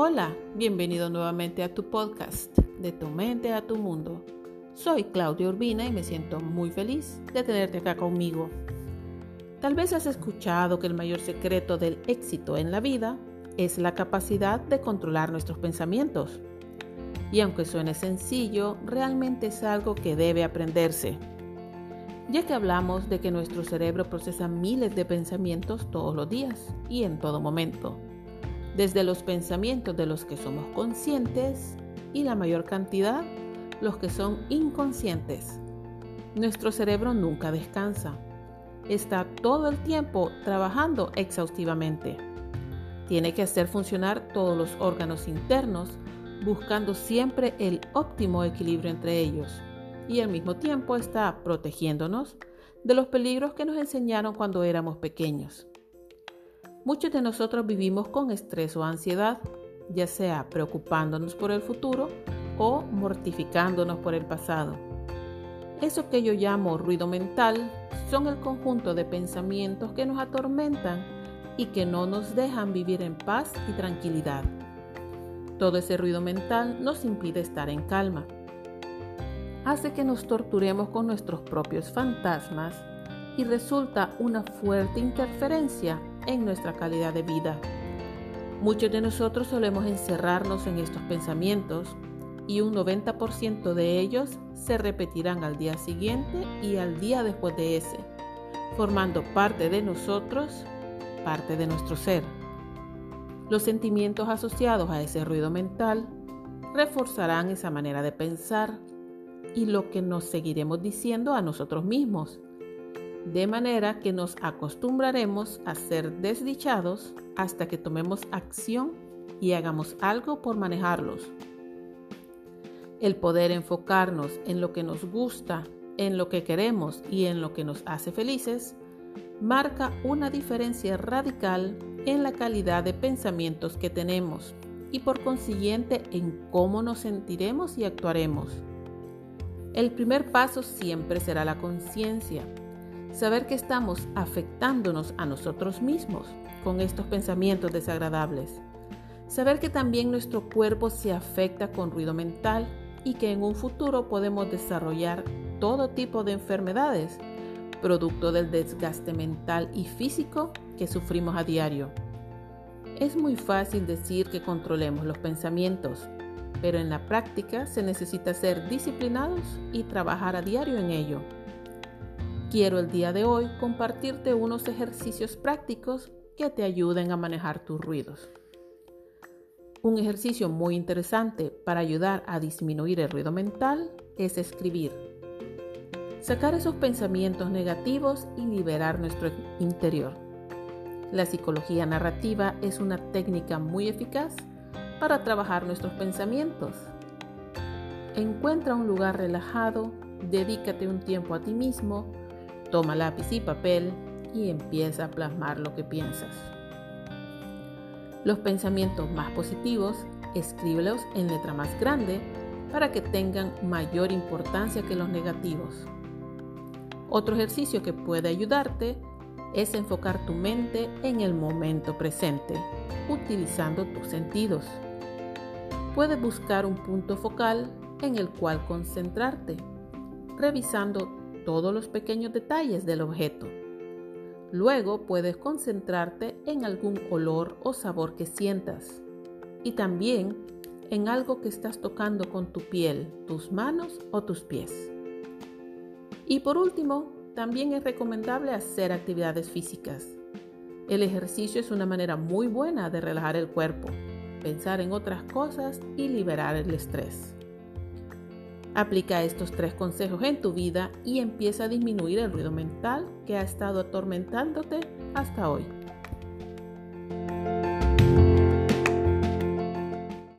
Hola, bienvenido nuevamente a tu podcast, de tu mente a tu mundo. Soy Claudia Urbina y me siento muy feliz de tenerte acá conmigo. Tal vez has escuchado que el mayor secreto del éxito en la vida es la capacidad de controlar nuestros pensamientos. Y aunque suene sencillo, realmente es algo que debe aprenderse. Ya que hablamos de que nuestro cerebro procesa miles de pensamientos todos los días y en todo momento desde los pensamientos de los que somos conscientes y la mayor cantidad los que son inconscientes. Nuestro cerebro nunca descansa. Está todo el tiempo trabajando exhaustivamente. Tiene que hacer funcionar todos los órganos internos, buscando siempre el óptimo equilibrio entre ellos. Y al mismo tiempo está protegiéndonos de los peligros que nos enseñaron cuando éramos pequeños. Muchos de nosotros vivimos con estrés o ansiedad, ya sea preocupándonos por el futuro o mortificándonos por el pasado. Eso que yo llamo ruido mental son el conjunto de pensamientos que nos atormentan y que no nos dejan vivir en paz y tranquilidad. Todo ese ruido mental nos impide estar en calma. Hace que nos torturemos con nuestros propios fantasmas y resulta una fuerte interferencia en nuestra calidad de vida. Muchos de nosotros solemos encerrarnos en estos pensamientos y un 90% de ellos se repetirán al día siguiente y al día después de ese, formando parte de nosotros, parte de nuestro ser. Los sentimientos asociados a ese ruido mental reforzarán esa manera de pensar y lo que nos seguiremos diciendo a nosotros mismos de manera que nos acostumbraremos a ser desdichados hasta que tomemos acción y hagamos algo por manejarlos. El poder enfocarnos en lo que nos gusta, en lo que queremos y en lo que nos hace felices, marca una diferencia radical en la calidad de pensamientos que tenemos y por consiguiente en cómo nos sentiremos y actuaremos. El primer paso siempre será la conciencia saber que estamos afectándonos a nosotros mismos con estos pensamientos desagradables. Saber que también nuestro cuerpo se afecta con ruido mental y que en un futuro podemos desarrollar todo tipo de enfermedades, producto del desgaste mental y físico que sufrimos a diario. Es muy fácil decir que controlemos los pensamientos, pero en la práctica se necesita ser disciplinados y trabajar a diario en ello. Quiero el día de hoy compartirte unos ejercicios prácticos que te ayuden a manejar tus ruidos. Un ejercicio muy interesante para ayudar a disminuir el ruido mental es escribir. Sacar esos pensamientos negativos y liberar nuestro interior. La psicología narrativa es una técnica muy eficaz para trabajar nuestros pensamientos. Encuentra un lugar relajado, dedícate un tiempo a ti mismo Toma lápiz y papel y empieza a plasmar lo que piensas. Los pensamientos más positivos, escríbelos en letra más grande para que tengan mayor importancia que los negativos. Otro ejercicio que puede ayudarte es enfocar tu mente en el momento presente, utilizando tus sentidos. Puedes buscar un punto focal en el cual concentrarte, revisando todos los pequeños detalles del objeto. Luego puedes concentrarte en algún olor o sabor que sientas y también en algo que estás tocando con tu piel, tus manos o tus pies. Y por último, también es recomendable hacer actividades físicas. El ejercicio es una manera muy buena de relajar el cuerpo, pensar en otras cosas y liberar el estrés. Aplica estos tres consejos en tu vida y empieza a disminuir el ruido mental que ha estado atormentándote hasta hoy.